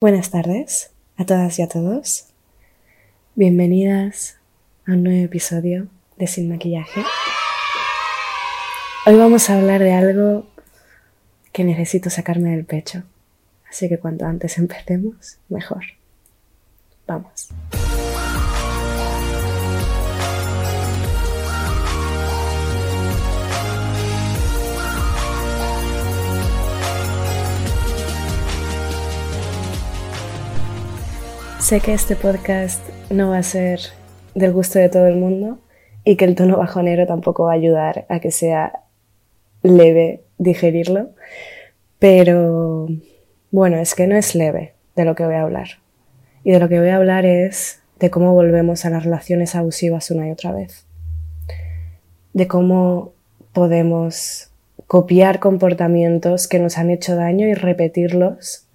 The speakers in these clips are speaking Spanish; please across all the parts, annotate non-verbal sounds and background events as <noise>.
Buenas tardes a todas y a todos. Bienvenidas a un nuevo episodio de Sin Maquillaje. Hoy vamos a hablar de algo que necesito sacarme del pecho. Así que cuanto antes <laughs> empecemos, mejor. Vamos. Sé que este podcast no va a ser del gusto de todo el mundo y que el tono bajonero tampoco va a ayudar a que sea leve digerirlo, pero bueno, es que no es leve de lo que voy a hablar. Y de lo que voy a hablar es de cómo volvemos a las relaciones abusivas una y otra vez. De cómo podemos copiar comportamientos que nos han hecho daño y repetirlos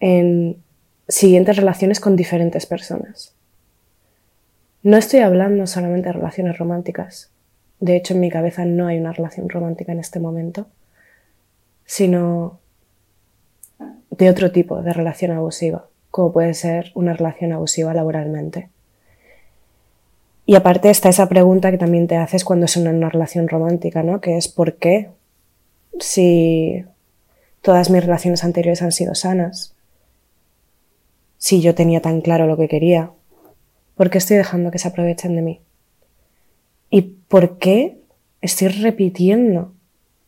en siguientes relaciones con diferentes personas. No estoy hablando solamente de relaciones románticas. De hecho, en mi cabeza no hay una relación romántica en este momento, sino de otro tipo de relación abusiva, como puede ser una relación abusiva laboralmente. Y aparte está esa pregunta que también te haces cuando es una, una relación romántica, ¿no? Que es ¿por qué? Si todas mis relaciones anteriores han sido sanas, si yo tenía tan claro lo que quería? ¿Por qué estoy dejando que se aprovechen de mí? ¿Y por qué estoy repitiendo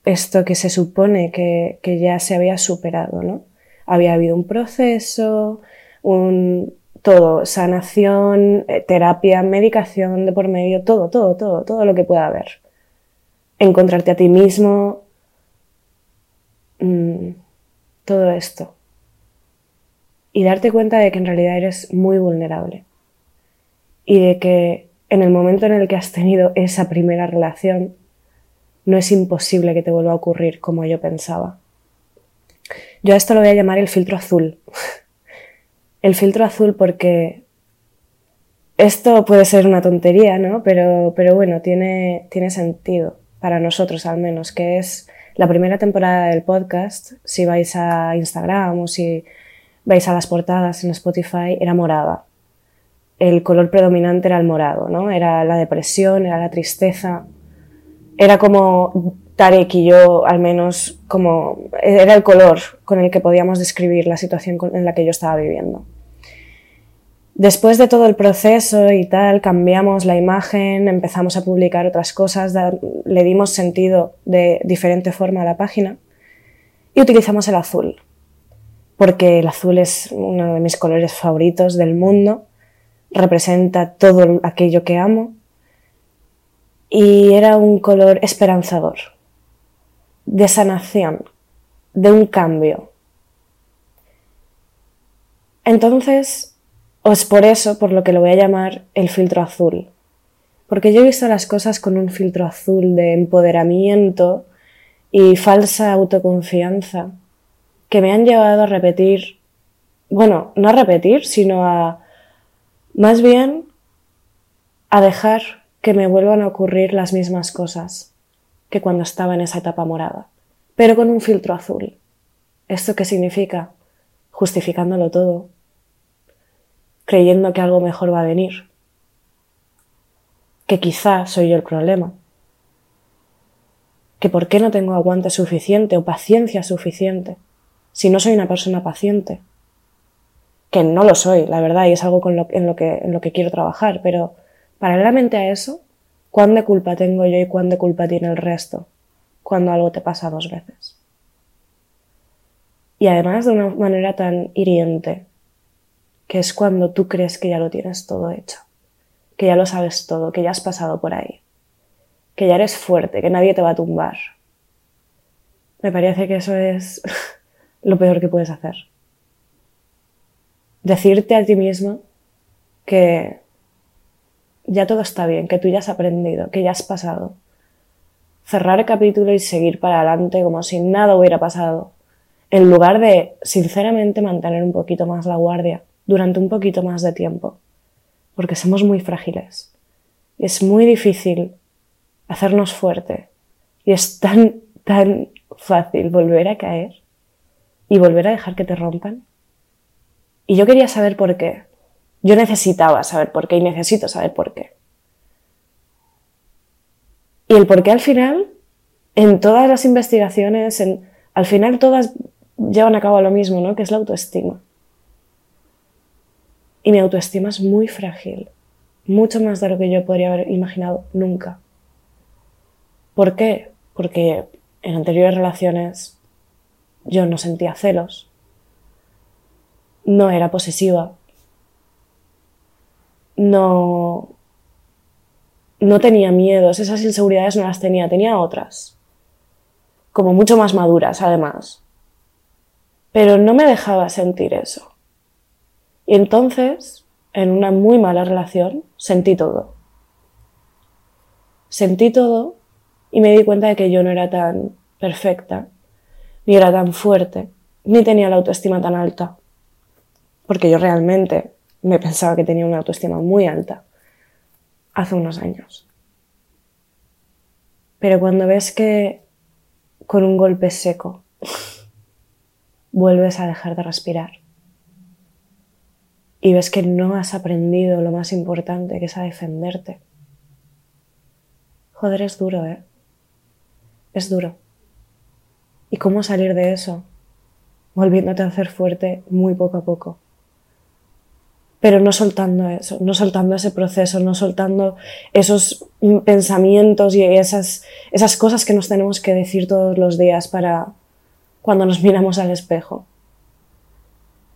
esto que se supone que, ya se había superado, ¿no? Había habido un proceso, un todo, sanación, eh, terapia, medicación de por medio, todo, todo, todo, todo lo que pueda haber. Encontrarte a ti mismo, mm, todo esto y darte cuenta de que en realidad eres muy vulnerable y de que en el momento en el que has tenido esa primera relación no es imposible que te vuelva a ocurrir como yo pensaba. Yo a esto lo voy a llamar el filtro azul. <laughs> el filtro azul porque esto puede ser una tontería, ¿no? Pero, pero bueno, tiene, tiene sentido para nosotros al menos, que es la primera temporada del podcast, si vais a Instagram o si vais a las portadas en Spotify, era morada. El color predominante era el morado, ¿no? Era la depresión, era la tristeza. Era como Tarek y yo, al menos, como era el color con el que podíamos describir la situación en la que yo estaba viviendo. Después de todo el proceso y tal, cambiamos la imagen, empezamos a publicar otras cosas, le dimos sentido de diferente forma a la página y utilizamos el azul, porque el azul es uno de mis colores favoritos del mundo, representa todo aquello que amo y era un color esperanzador, de sanación, de un cambio. Entonces, es por eso por lo que lo voy a llamar el filtro azul, porque yo he visto las cosas con un filtro azul de empoderamiento y falsa autoconfianza que me han llevado a repetir, bueno, no a repetir, sino a más bien a dejar que me vuelvan a ocurrir las mismas cosas que cuando estaba en esa etapa morada, pero con un filtro azul. ¿Esto qué significa? Justificándolo todo, creyendo que algo mejor va a venir, que quizá soy yo el problema, que por qué no tengo aguante suficiente o paciencia suficiente si no soy una persona paciente? Que no lo soy, la verdad, y es algo con lo, en, lo que, en lo que quiero trabajar, pero paralelamente a eso, ¿cuán de culpa tengo yo y cuán de culpa tiene el resto cuando algo te pasa dos veces? Y además de una manera tan hiriente, que es cuando tú crees que ya lo tienes todo hecho, que ya lo sabes todo, que ya has pasado por ahí, que ya eres fuerte, que nadie te va a tumbar. Me parece que eso es <laughs> lo peor que puedes hacer. Decirte a ti mismo que ya todo está bien, que tú ya has aprendido, que ya has pasado. Cerrar el capítulo y seguir para adelante como si nada hubiera pasado. En lugar de, sinceramente, mantener un poquito más la guardia durante un poquito más de tiempo. Porque somos muy frágiles. Y es muy difícil hacernos fuerte. Y es tan, tan fácil volver a caer y volver a dejar que te rompan. Y yo quería saber por qué. Yo necesitaba saber por qué y necesito saber por qué. Y el por qué al final, en todas las investigaciones, en, al final todas llevan a cabo lo mismo, ¿no? Que es la autoestima. Y mi autoestima es muy frágil, mucho más de lo que yo podría haber imaginado nunca. ¿Por qué? Porque en anteriores relaciones yo no sentía celos, no era posesiva, no, no tenía miedos, esas inseguridades no las tenía, tenía otras, como mucho más maduras además. Pero no me dejaba sentir eso. Y entonces, en una muy mala relación, sentí todo. Sentí todo y me di cuenta de que yo no era tan perfecta, ni era tan fuerte, ni tenía la autoestima tan alta. Porque yo realmente me pensaba que tenía una autoestima muy alta hace unos años. Pero cuando ves que con un golpe seco <laughs> vuelves a dejar de respirar y ves que no has aprendido lo más importante, que es a defenderte. Joder, es duro, ¿eh? Es duro. ¿Y cómo salir de eso? Volviéndote a hacer fuerte muy poco a poco. Pero no soltando eso, no soltando ese proceso, no soltando esos pensamientos y esas, esas cosas que nos tenemos que decir todos los días para cuando nos miramos al espejo.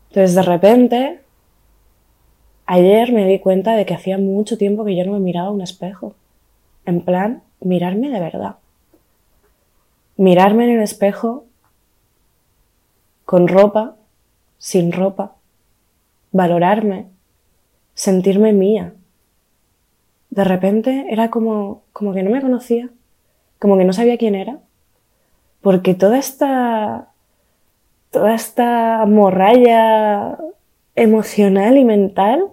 Entonces de repente Ayer me di cuenta de que hacía mucho tiempo que yo no me miraba a un espejo. En plan, mirarme de verdad. Mirarme en el espejo con ropa, sin ropa. Valorarme. Sentirme mía. De repente era como, como que no me conocía. Como que no sabía quién era. Porque toda esta, toda esta morralla emocional y mental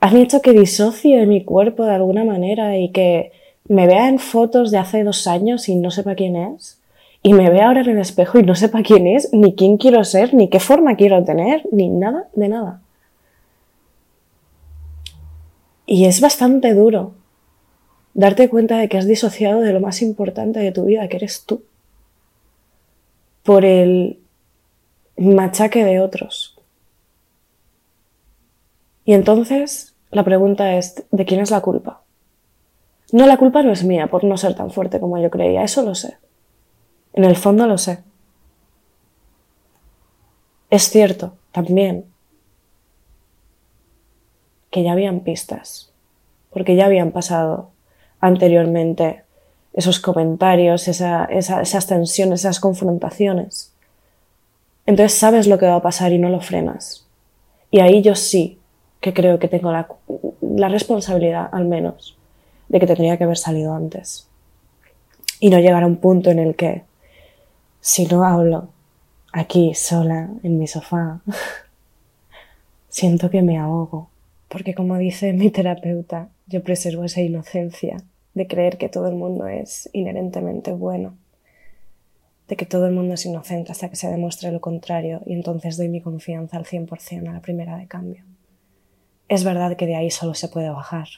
han hecho que disocie mi cuerpo de alguna manera y que me vea en fotos de hace dos años y no sepa quién es, y me vea ahora en el espejo y no sepa quién es, ni quién quiero ser, ni qué forma quiero tener, ni nada de nada. Y es bastante duro darte cuenta de que has disociado de lo más importante de tu vida, que eres tú, por el machaque de otros, y entonces la pregunta es, ¿de quién es la culpa? No, la culpa no es mía por no ser tan fuerte como yo creía, eso lo sé. En el fondo lo sé. Es cierto, también, que ya habían pistas, porque ya habían pasado anteriormente esos comentarios, esas tensiones, esas confrontaciones. Entonces sabes lo que va a pasar y no lo frenas. Y ahí yo sí que creo que tengo la, la responsabilidad, al menos, de que tendría que haber salido antes. Y no llegar a un punto en el que, si no hablo aquí sola en mi sofá, <laughs> siento que me ahogo. Porque como dice mi terapeuta, yo preservo esa inocencia de creer que todo el mundo es inherentemente bueno, de que todo el mundo es inocente hasta que se demuestre lo contrario y entonces doy mi confianza al 100% a la primera de cambio. Es verdad que de ahí solo se puede bajar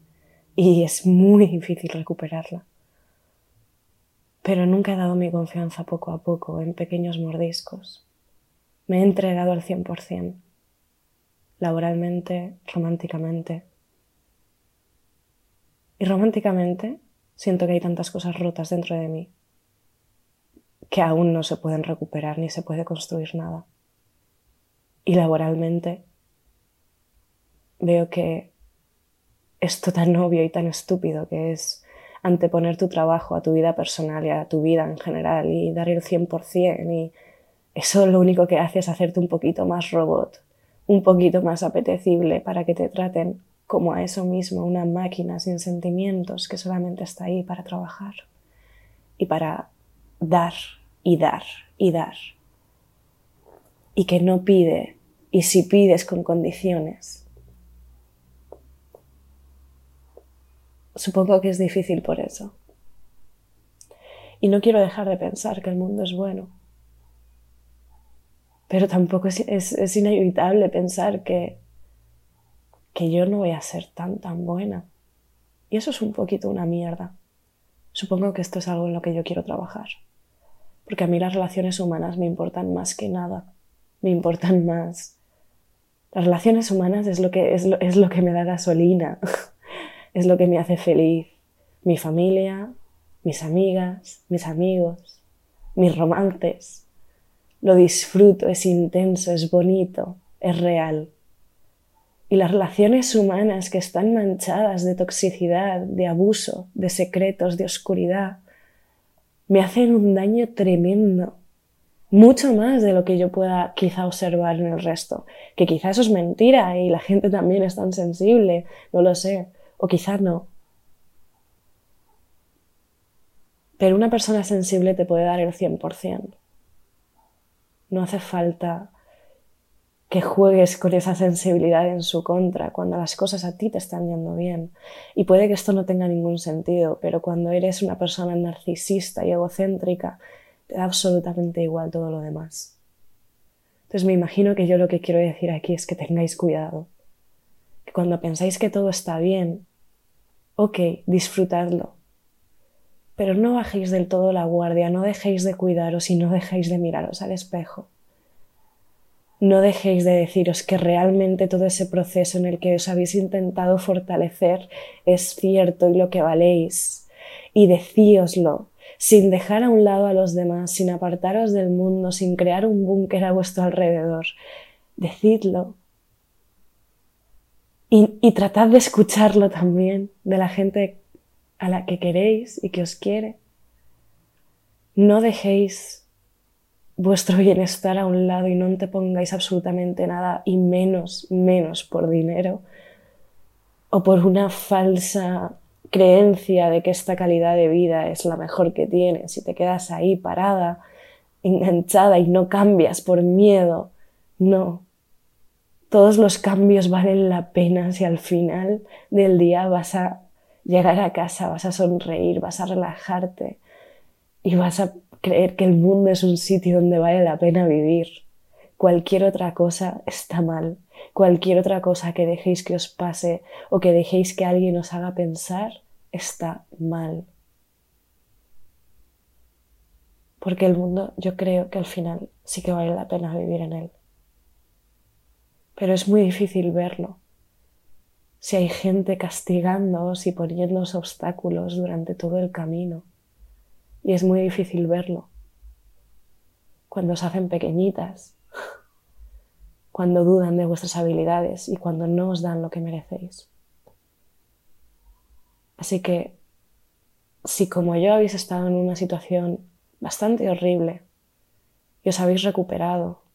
<laughs> y es muy difícil recuperarla. Pero nunca he dado mi confianza poco a poco en pequeños mordiscos. Me he entregado al 100%, laboralmente, románticamente. Y románticamente siento que hay tantas cosas rotas dentro de mí que aún no se pueden recuperar ni se puede construir nada. Y laboralmente veo que esto tan obvio y tan estúpido que es anteponer tu trabajo a tu vida personal y a tu vida en general y dar el 100% y eso lo único que hace es hacerte un poquito más robot, un poquito más apetecible para que te traten como a eso mismo, una máquina sin sentimientos que solamente está ahí para trabajar y para dar y dar y dar. Y que no pide, y si pides con condiciones, Supongo que es difícil por eso. Y no quiero dejar de pensar que el mundo es bueno. pero tampoco es, es, inevitable pensar que, que yo no voy a ser tan, tan buena. Y eso es un poquito una mierda. Supongo que esto es algo en lo que yo quiero trabajar. Porque a mí las relaciones humanas me importan más que nada. Me importan más. Las relaciones humanas es lo que, es lo, es lo que me da gasolina. <laughs> es lo que me hace feliz. Mi familia, mis amigas, mis amigos, mis romances. Lo disfruto, es intenso, es bonito, es real. Y las relaciones humanas que están manchadas de toxicidad, de abuso, de secretos, de oscuridad, me hacen un daño tremendo. Mucho más de lo que yo pueda quizá observar en el resto. Que quizá eso es mentira y la gente también es tan sensible, no lo sé. O quizá no. Pero una persona sensible te puede dar el 100%. No hace falta que juegues con esa sensibilidad en su contra cuando las cosas a ti te están yendo bien. Y puede que esto no tenga ningún sentido, pero cuando eres una persona narcisista y egocéntrica, te da absolutamente igual todo lo demás. Entonces me imagino que yo lo que quiero decir aquí es que tengáis cuidado. Que cuando pensáis que todo está bien, ok, disfrutadlo. Pero no bajéis del todo la guardia, no dejéis de cuidaros y no dejéis de miraros al espejo. No dejéis de deciros que realmente todo ese proceso en el que os habéis intentado fortalecer es cierto y lo que valéis. Y decíoslo, sin dejar a un lado a los demás, sin apartaros del mundo, sin crear un búnker a vuestro alrededor. Decidlo. Y, tratad de escucharlo también de la gente a la que queréis y que os quiere. No dejéis vuestro bienestar a un lado y no te pongáis absolutamente nada y menos, menos por dinero o por una falsa creencia de que esta calidad de vida es la mejor que tienes y te quedas ahí parada, enganchada y no cambias por miedo. No. Todos los cambios valen la pena si al final del día vas a llegar a casa, vas a sonreír, vas a relajarte y vas a creer que el mundo es un sitio donde vale la pena vivir. Cualquier otra cosa está mal. Cualquier otra cosa que dejéis que os pase o que dejéis que alguien os haga pensar está mal. Porque el mundo yo creo que al final sí que vale la pena vivir en él. Pero es muy difícil verlo. Si hay gente castigándoos y poniéndoos obstáculos durante todo el camino y es muy difícil verlo. Cuando os hacen pequeñitas, cuando dudan de vuestras habilidades y cuando no os dan lo que merecéis. Así que, si como yo habéis estado en una situación bastante horrible y os habéis recuperado,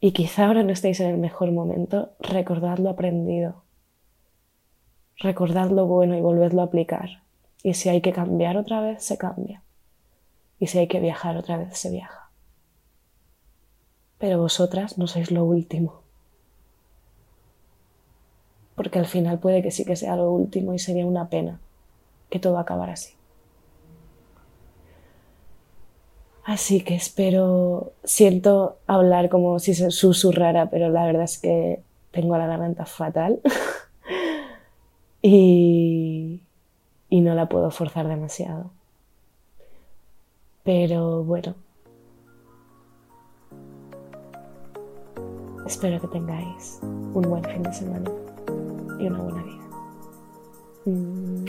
y quizá ahora no estéis en el mejor momento, recordad lo aprendido. Recordad lo bueno y volvedlo a aplicar. Y si hay que cambiar otra vez, se cambia. Y si hay que viajar otra vez, se viaja. Pero vosotras no sois lo último. Porque al final puede que sí que sea lo último y sería una pena que todo acabara así. Así que espero, siento hablar como si se susurrara, pero la verdad es que tengo la garganta fatal. <laughs> y, y no la puedo forzar demasiado. Pero bueno, espero que tengáis un buen fin de semana y una buena vida. Mm.